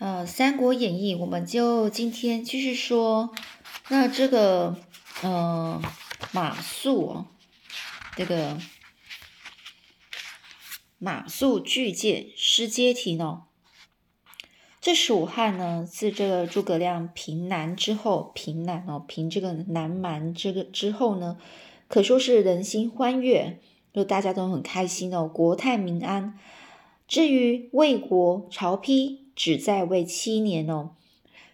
呃，《三国演义》，我们就今天继续说。那这个，呃，马谡哦，这个马谡拒谏失街亭哦。这蜀汉呢，自这个诸葛亮平南之后，平南哦，平这个南蛮这个之后呢，可说是人心欢悦，就大家都很开心哦，国泰民安。至于魏国曹丕。只在位七年哦，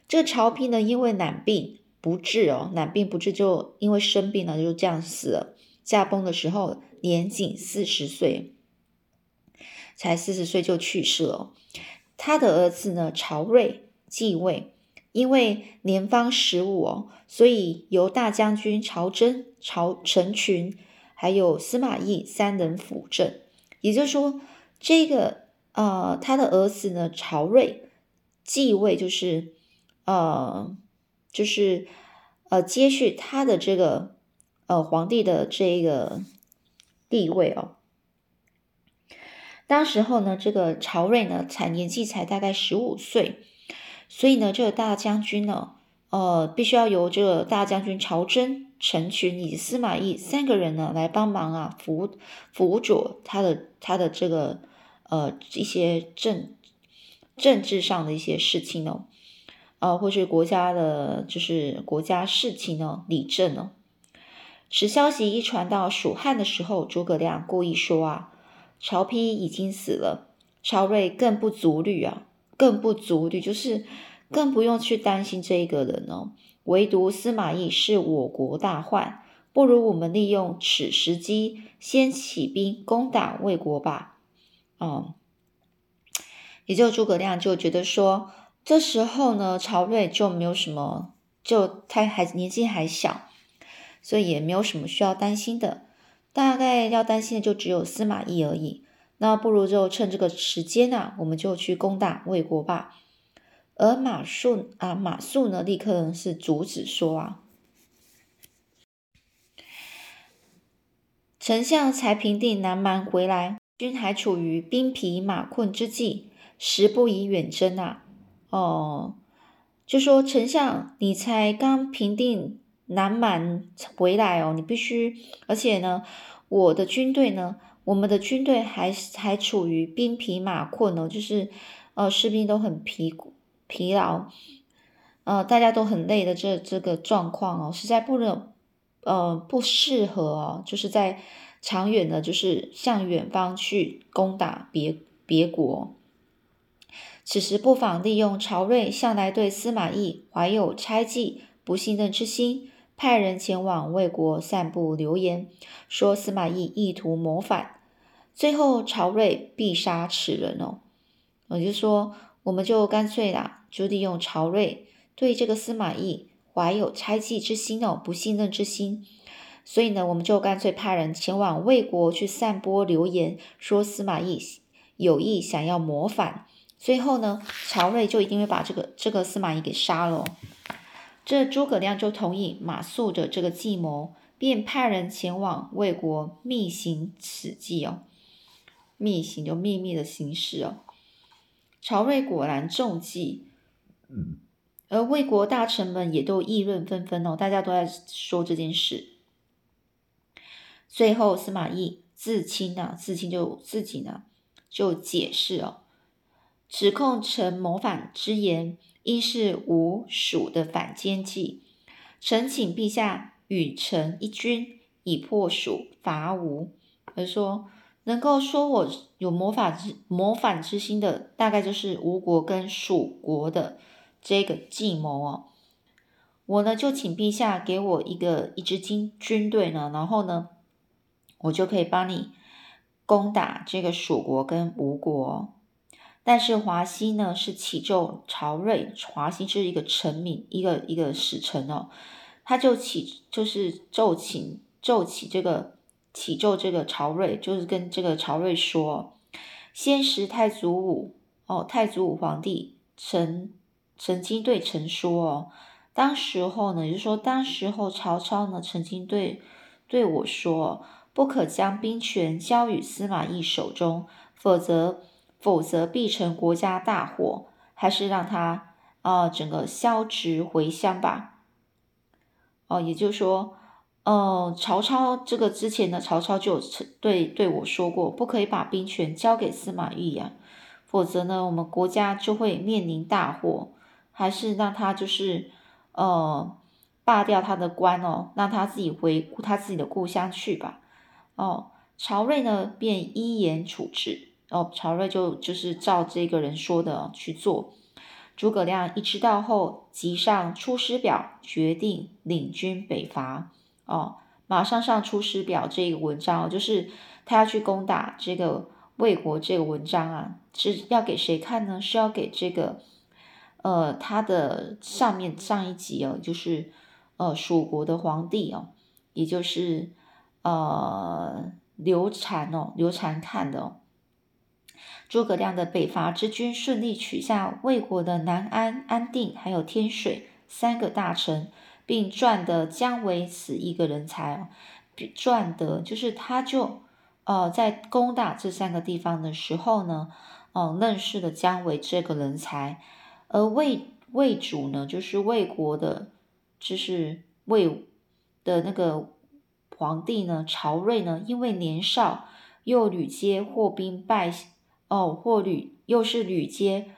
这个曹丕呢，因为懒病不治哦，懒病不治就因为生病了，就这样死了。驾崩的时候年仅四十岁，才四十岁就去世了。他的儿子呢，曹睿继位，因为年方十五哦，所以由大将军曹真、曹成群还有司马懿三人辅政。也就是说，这个。呃，他的儿子呢，曹睿继位，就是呃，就是呃，接续他的这个呃皇帝的这个地位哦。当时候呢，这个曹睿呢，才年纪才大概十五岁，所以呢，这个大将军呢，呃，必须要由这个大将军曹真、陈群以及司马懿三个人呢来帮忙啊，辅辅佐他的他的这个。呃，一些政政治上的一些事情呢，呃，或是国家的，就是国家事情呢，理政呢。此消息一传到蜀汉的时候，诸葛亮故意说啊，曹丕已经死了，曹睿更不足虑啊，更不足虑，就是更不用去担心这一个人哦。唯独司马懿是我国大患，不如我们利用此时机，先起兵攻打魏国吧。哦，也就诸葛亮就觉得说，这时候呢，曹睿就没有什么，就他还年纪还小，所以也没有什么需要担心的。大概要担心的就只有司马懿而已。那不如就趁这个时间呢，我们就去攻打魏国吧。而马谡啊，马谡呢，立刻是阻止说啊，丞相才平定南蛮回来。军还处于兵疲马困之际，时不宜远征啊！哦，就说丞相，你才刚平定南蛮回来哦，你必须，而且呢，我的军队呢，我们的军队还还处于兵疲马困哦，就是呃，士兵都很疲疲劳，呃，大家都很累的这这个状况哦，实在不能，呃，不适合哦，就是在。长远的，就是向远方去攻打别别国。此时不妨利用曹睿向来对司马懿怀有猜忌、不信任之心，派人前往魏国散布流言，说司马懿意图谋反，最后曹睿必杀此人哦。我就说，我们就干脆啦，就利用曹睿对这个司马懿怀有猜忌之心哦，不信任之心。所以呢，我们就干脆派人前往魏国去散播流言，说司马懿有意想要谋反。最后呢，曹睿就一定会把这个这个司马懿给杀了。这诸葛亮就同意马谡的这个计谋，便派人前往魏国密行此计哦。密行就秘密的行事哦。曹睿果然中计，而魏国大臣们也都议论纷纷哦，大家都在说这件事。最后，司马懿自清啊，自清就自己呢就解释哦，指控臣谋反之言，应是吴蜀的反间计。臣请陛下与臣一军，以破蜀伐吴。而说能够说我有谋反之谋反之心的，大概就是吴国跟蜀国的这个计谋哦。我呢就请陛下给我一个一支军军队呢，然后呢。我就可以帮你攻打这个蜀国跟吴国，但是华西呢是启奏曹睿，华西是一个臣民，一个一个使臣哦，他就启就是奏请奏起这个启奏这个曹睿，就是跟这个曹睿说，先时太祖武哦，太祖武皇帝曾曾经对臣说哦，当时候呢，也就是说当时候曹操呢曾经对对我说。不可将兵权交与司马懿手中，否则否则必成国家大祸。还是让他啊整个销职回乡吧？哦，也就是说，呃，曹操这个之前呢，曹操就对对我说过，不可以把兵权交给司马懿呀，否则呢，我们国家就会面临大祸。还是让他就是呃罢掉他的官哦，让他自己回他自己的故乡去吧。哦，曹睿呢便依言处置。哦，曹睿就就是照这个人说的去做。诸葛亮一知道后，即上《出师表》，决定领军北伐。哦，马上上《出师表》这个文章，就是他要去攻打这个魏国。这个文章啊，是要给谁看呢？是要给这个呃他的上面上一集哦，就是呃蜀国的皇帝哦，也就是呃刘禅哦，刘禅看的哦。诸葛亮的北伐之军顺利取下魏国的南安、安定，还有天水三个大城，并赚得姜维此一个人才哦。赚得就是他就呃在攻打这三个地方的时候呢，哦认识了姜维这个人才。而魏魏主呢，就是魏国的，就是魏的那个皇帝呢，曹睿呢，因为年少又屡接获兵败。哦，或屡又是屡接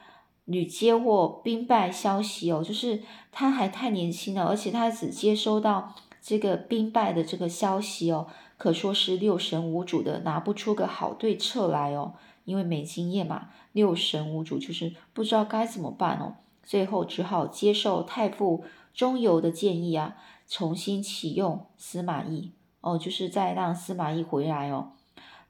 屡接获兵败消息哦，就是他还太年轻了，而且他只接收到这个兵败的这个消息哦，可说是六神无主的，拿不出个好对策来哦，因为没经验嘛，六神无主就是不知道该怎么办哦，最后只好接受太傅钟繇的建议啊，重新启用司马懿哦，就是再让司马懿回来哦。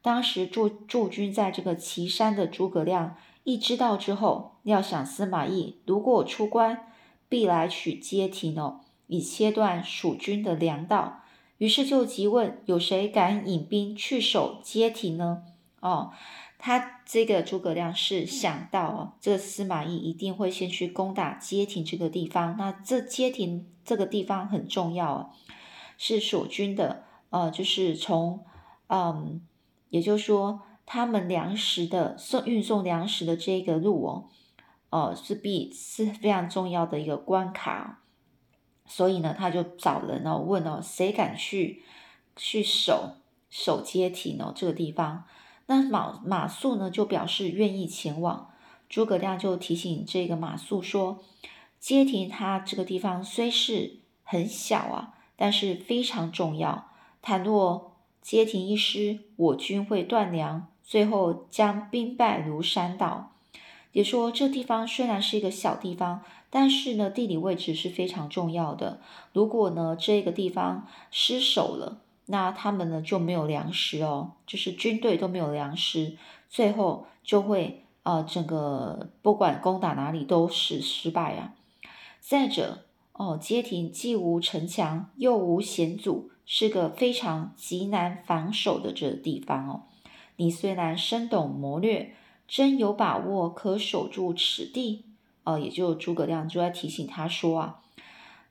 当时驻驻军在这个岐山的诸葛亮一知道之后，料想司马懿如果出关，必来取街亭哦，以切断蜀军的粮道。于是就急问：有谁敢引兵去守街亭呢？哦，他这个诸葛亮是想到哦，这个司马懿一定会先去攻打街亭这个地方。那这街亭这个地方很重要哦，是蜀军的，呃，就是从嗯。也就是说，他们粮食的送运送粮食的这个路哦，哦是必是非常重要的一个关卡，所以呢，他就找人哦问哦，谁敢去去守守街亭哦这个地方？那马马谡呢就表示愿意前往。诸葛亮就提醒这个马谡说，街亭它这个地方虽是很小啊，但是非常重要。倘若街亭一失，我军会断粮，最后将兵败如山倒。也说这地方虽然是一个小地方，但是呢，地理位置是非常重要的。如果呢这个地方失守了，那他们呢就没有粮食哦，就是军队都没有粮食，最后就会呃整个不管攻打哪里都是失败啊。再者哦，街亭既无城墙，又无险阻。是个非常极难防守的这个地方哦。你虽然深懂谋略，真有把握可守住此地？哦，也就诸葛亮就在提醒他说啊，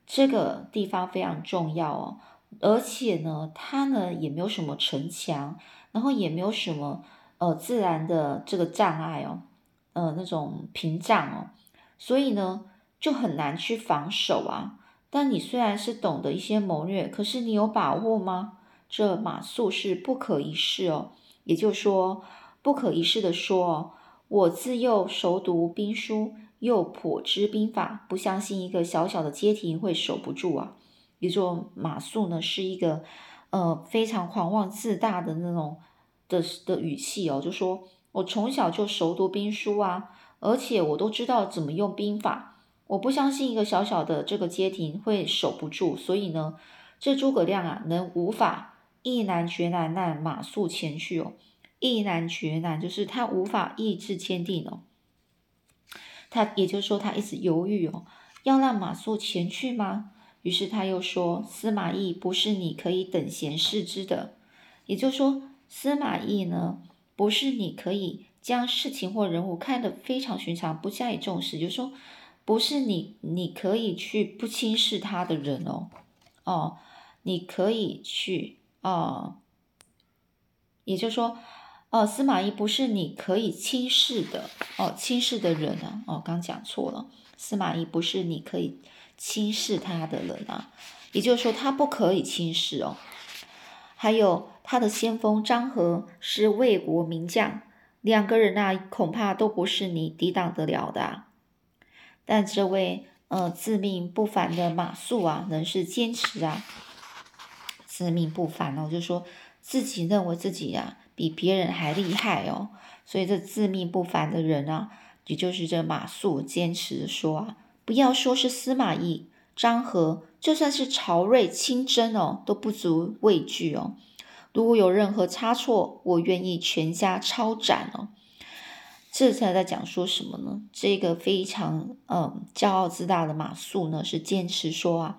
这个地方非常重要哦，而且呢，它呢也没有什么城墙，然后也没有什么呃自然的这个障碍哦，呃那种屏障哦，所以呢就很难去防守啊。但你虽然是懂得一些谋略，可是你有把握吗？这马谡是不可一世哦。也就是说，不可一世的说哦，我自幼熟读兵书，又颇知兵法，不相信一个小小的街亭会守不住啊。比如说马谡呢，是一个呃非常狂妄自大的那种的的语气哦，就说我从小就熟读兵书啊，而且我都知道怎么用兵法。我不相信一个小小的这个街亭会守不住，所以呢，这诸葛亮啊，能无法毅然决然让马谡前去哦。毅然决然就是他无法意志坚定哦。他也就是说，他一直犹豫哦，要让马谡前去吗？于是他又说：“司马懿不是你可以等闲视之的。”也就是说，司马懿呢，不是你可以将事情或人物看得非常寻常，不加以重视，就是说。不是你，你可以去不轻视他的人哦，哦，你可以去哦，也就是说，哦，司马懿不是你可以轻视的哦，轻视的人啊，哦，刚讲错了，司马懿不是你可以轻视他的人啊，也就是说他不可以轻视哦。还有他的先锋张合是魏国名将，两个人啊，恐怕都不是你抵挡得了的。但这位呃自命不凡的马谡啊，仍是坚持啊，自命不凡哦，就说自己认为自己呀。比别人还厉害哦，所以这自命不凡的人啊，也就是这马谡坚持说啊，不要说是司马懿、张合，就算是曹睿、亲征哦，都不足畏惧哦。如果有任何差错，我愿意全家抄斩哦。这才在讲说什么呢？这个非常嗯骄傲自大的马谡呢，是坚持说啊，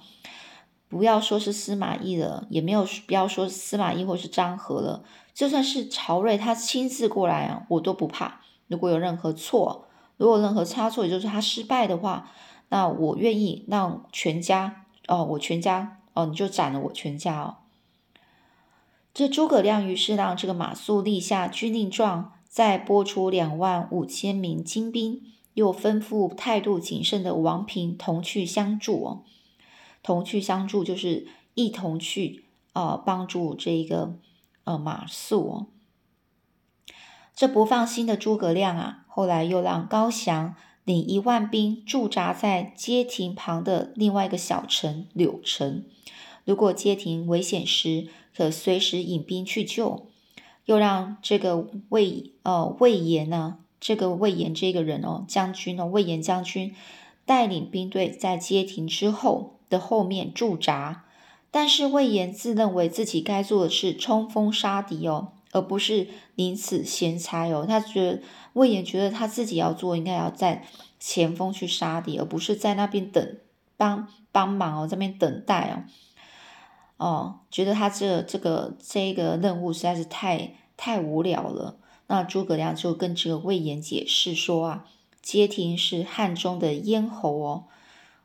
不要说是司马懿了，也没有不要说司马懿或是张合了。就算是曹睿他亲自过来啊，我都不怕。如果有任何错，如果任何差错，也就是他失败的话，那我愿意让全家哦，我全家哦，你就斩了我全家哦。这诸葛亮于是让这个马谡立下军令状，再拨出两万五千名精兵，又吩咐态度谨慎的王平同去相助哦。同去相助就是一同去啊，帮助这一个。呃，马谡哦，这不放心的诸葛亮啊，后来又让高翔领一万兵驻扎在街亭旁的另外一个小城柳城，如果街亭危险时，可随时引兵去救。又让这个魏呃魏延呢，这个魏延这个人哦，将军哦，魏延将军带领兵队在街亭之后的后面驻扎。但是魏延自认为自己该做的是冲锋杀敌哦，而不是临此先猜哦。他觉得魏延觉得他自己要做，应该要在前锋去杀敌，而不是在那边等帮帮忙哦，这边等待哦。哦，觉得他这这个这个任务实在是太太无聊了。那诸葛亮就跟这个魏延解释说啊，街亭是汉中的咽喉哦。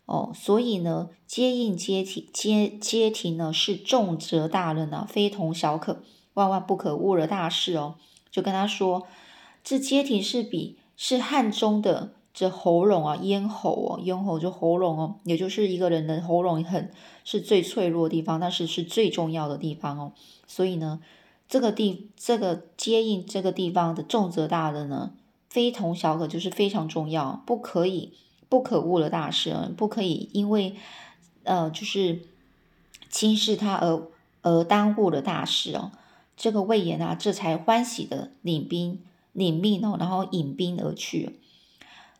哦，所以呢，接应接体接接亭呢是重责大任啊，非同小可，万万不可误了大事哦。就跟他说，这接庭是比是汉中的这喉咙啊，咽喉哦，咽喉就喉咙哦，也就是一个人的喉咙很是最脆弱的地方，但是是最重要的地方哦。所以呢，这个地这个接应这个地方的重责大任呢，非同小可，就是非常重要，不可以。不可误的大事啊，不可以因为呃，就是轻视他而而耽误了大事哦。这个魏延啊，这才欢喜的领兵领命哦，然后引兵而去。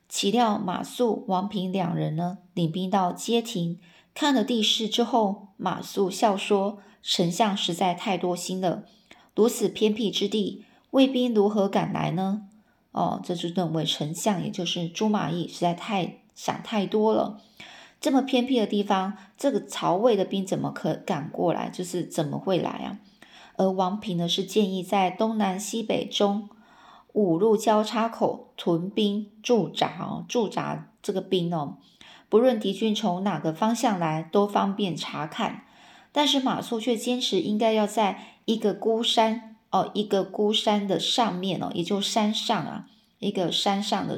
岂料马谡、王平两人呢，领兵到街亭，看了地势之后，马谡笑说：“丞相实在太多心了，如此偏僻之地，魏兵如何赶来呢？”哦，这就认为丞相，也就是朱马懿，实在太。想太多了，这么偏僻的地方，这个曹魏的兵怎么可赶过来？就是怎么会来啊？而王平呢，是建议在东南西北中五路交叉口屯兵驻扎哦，驻扎这个兵哦，不论敌军从哪个方向来，都方便查看。但是马谡却坚持应该要在一个孤山哦，一个孤山的上面哦，也就山上啊，一个山上的。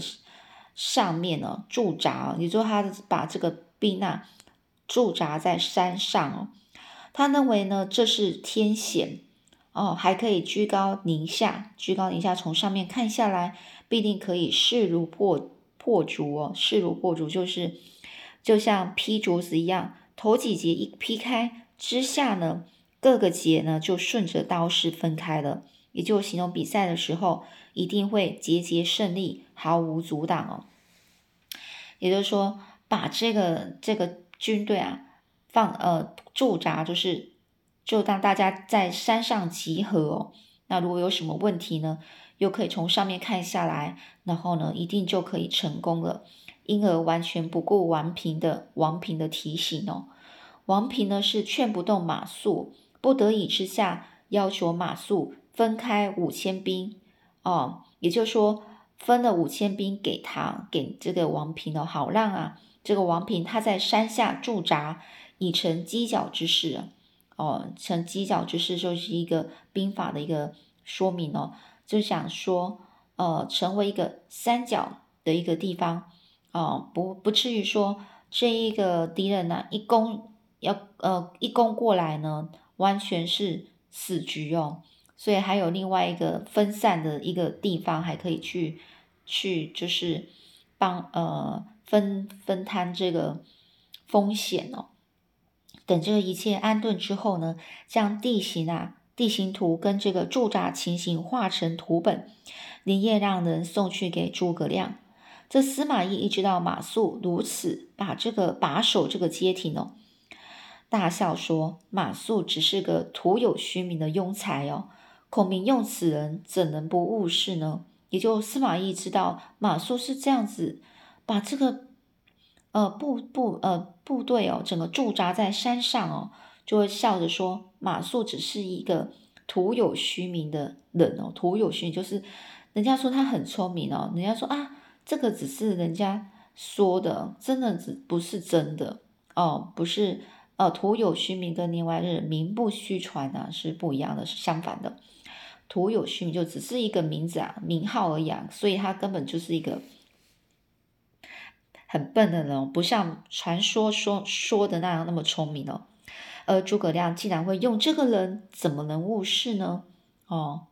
上面呢驻扎，也就他把这个兵啊驻扎在山上哦。他认为呢这是天险哦，还可以居高临下，居高临下从上面看下来，必定可以势如破破竹哦，势如破竹就是就像劈竹子一样，头几节一劈开之下呢，各个节呢就顺着刀势分开了，也就形容比赛的时候一定会节节胜利。毫无阻挡哦，也就是说，把这个这个军队啊放呃驻扎，就是就当大家在山上集合哦。那如果有什么问题呢，又可以从上面看下来，然后呢，一定就可以成功了。因而完全不顾王平的王平的提醒哦。王平呢是劝不动马谡，不得已之下要求马谡分开五千兵哦，也就是说。分了五千兵给他，给这个王平哦，好让啊，这个王平他在山下驻扎，以成犄角之势哦，成犄角之势就是一个兵法的一个说明哦。就想说，呃，成为一个三角的一个地方，哦，不不至于说这一个敌人呢一攻要呃一攻过来呢，完全是死局哦。所以还有另外一个分散的一个地方，还可以去去就是帮呃分分摊这个风险哦。等这一切安顿之后呢，将地形啊、地形图跟这个驻扎情形画成图本，连夜让人送去给诸葛亮。这司马懿一知道马谡如此把这个把守这个街亭哦，大笑说：“马谡只是个徒有虚名的庸才哦。”孔明用此人怎能不误事呢？也就司马懿知道马谡是这样子，把这个呃部部呃部队哦，整个驻扎在山上哦，就会笑着说马谡只是一个徒有虚名的人哦，徒有虚名就是人家说他很聪明哦，人家说啊这个只是人家说的，真的只不是真的哦，不是呃徒有虚名跟另外人名不虚传啊是不一样的，是相反的。徒有虚名，就只是一个名字啊，名号而已啊，所以他根本就是一个很笨的人，不像传说说说的那样那么聪明哦。而诸葛亮竟然会用这个人，怎么能误事呢？哦，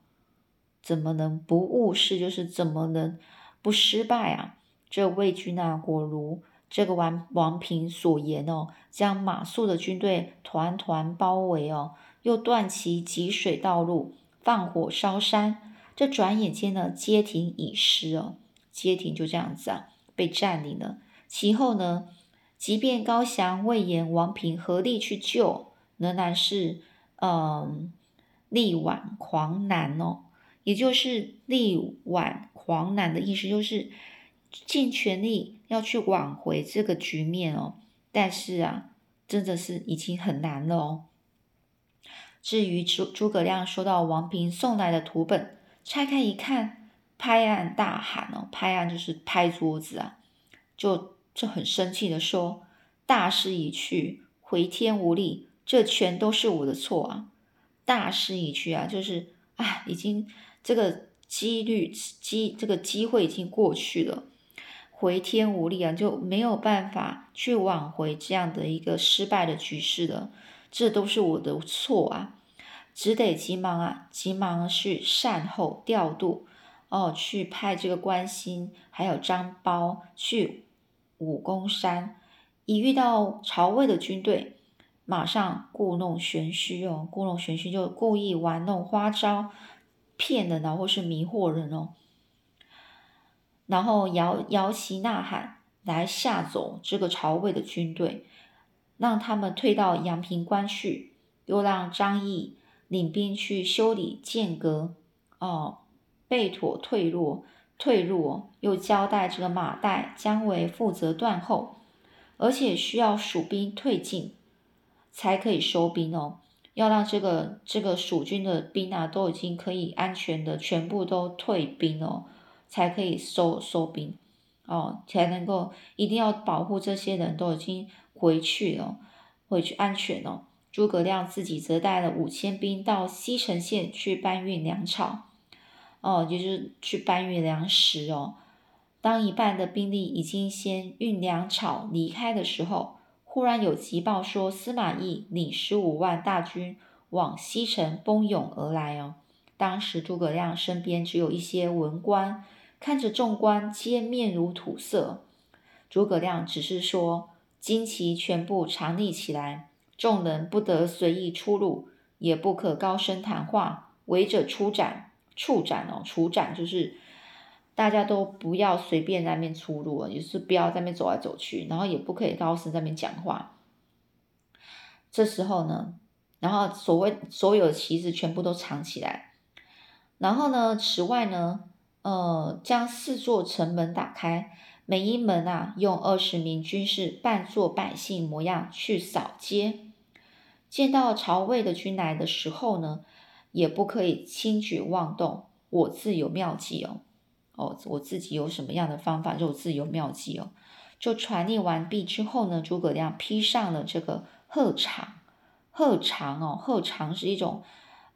怎么能不误事？就是怎么能不失败啊？这魏军啊，果如这个王王平所言哦，将马谡的军队团团包围哦，又断其汲水道路。放火烧山，这转眼间呢，街亭已失哦，街亭就这样子啊，被占领了。其后呢，即便高翔、魏延、王平合力去救，仍然是嗯力挽狂澜哦，也就是力挽狂澜的意思，就是尽全力要去挽回这个局面哦。但是啊，真的是已经很难了哦。至于诸诸葛亮收到王平送来的图本，拆开一看，拍案大喊哦，拍案就是拍桌子啊，就就很生气的说：“大势已去，回天无力，这全都是我的错啊！大势已去啊，就是啊，已经这个几率机这个机会已经过去了，回天无力啊，就没有办法去挽回这样的一个失败的局势了。”这都是我的错啊，只得急忙啊，急忙去善后调度哦，去派这个关心还有张苞去武功山，一遇到曹魏的军队，马上故弄玄虚哦，故弄玄虚就故意玩弄花招，骗人啊，或是迷惑人哦，然后摇摇旗呐喊来吓走这个曹魏的军队。让他们退到阳平关去，又让张毅领兵去修理剑阁，哦，备妥退路，退路，又交代这个马岱将为负责断后，而且需要蜀兵退进，才可以收兵哦。要让这个这个蜀军的兵啊，都已经可以安全的全部都退兵哦，才可以收收兵哦，才能够一定要保护这些人都已经。回去了，回去安全哦。诸葛亮自己则带了五千兵到西城县去搬运粮草，哦，就是去搬运粮食哦。当一半的兵力已经先运粮草离开的时候，忽然有急报说司马懿领十五万大军往西城奔涌而来哦。当时诸葛亮身边只有一些文官，看着众官皆面如土色，诸葛亮只是说。旌旗全部藏匿起来，众人不得随意出入，也不可高声谈话，违者出斩。处斩哦，处斩就是大家都不要随便在那边出入，也是不要在那边走来走去，然后也不可以高声在那边讲话。这时候呢，然后所谓所有的旗子全部都藏起来，然后呢，此外呢，呃，将四座城门打开。每一门啊，用二十名军士扮作百姓模样去扫街。见到曹魏的军来的时候呢，也不可以轻举妄动。我自有妙计哦，哦，我自己有什么样的方法，就自有妙计哦。就传令完毕之后呢，诸葛亮披上了这个鹤氅。鹤氅哦，鹤氅是一种，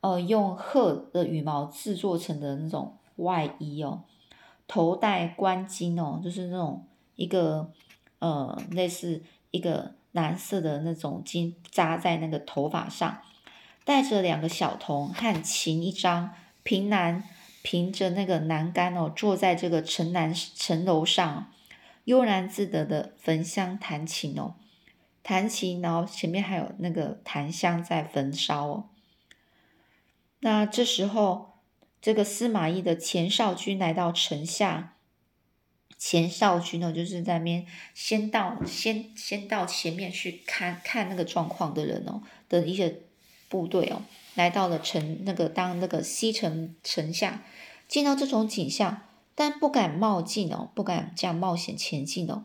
呃，用鹤的羽毛制作成的那种外衣哦，头戴冠巾哦，就是那种一个呃，类似一个蓝色的那种巾扎在那个头发上，带着两个小童和琴一张，凭栏凭着那个栏杆哦，坐在这个城南城楼上，悠然自得的焚香弹琴哦，弹琴，然后前面还有那个檀香在焚烧哦。那这时候，这个司马懿的前少军来到城下。前少军呢，就是在那边先到先先到前面去看看那个状况的人哦的一些部队哦，来到了城那个当那个西城城下，见到这种景象，但不敢冒进哦，不敢这样冒险前进哦，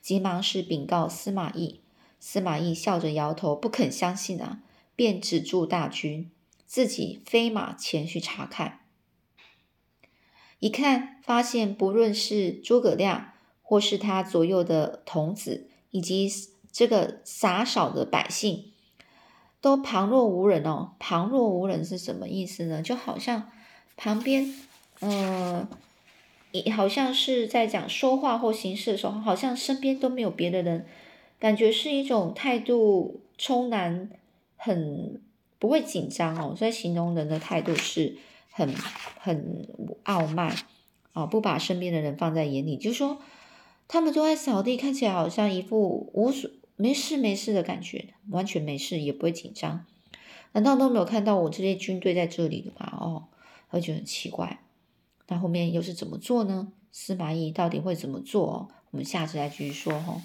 急忙是禀告司马懿。司马懿笑着摇头，不肯相信啊，便止住大军。自己飞马前去查看，一看发现，不论是诸葛亮，或是他左右的童子，以及这个傻少的百姓，都旁若无人哦。旁若无人是什么意思呢？就好像旁边，嗯呃，好像是在讲说话或行事的时候，好像身边都没有别的人，感觉是一种态度冲然，很。不会紧张哦，所以形容人的态度是很很傲慢哦，不把身边的人放在眼里，就说他们都在扫地，看起来好像一副无所没事没事的感觉，完全没事，也不会紧张。难道都没有看到我这些军队在这里的吗？哦，会觉得很奇怪。那后面又是怎么做呢？司马懿到底会怎么做？我们下次再继续说哈。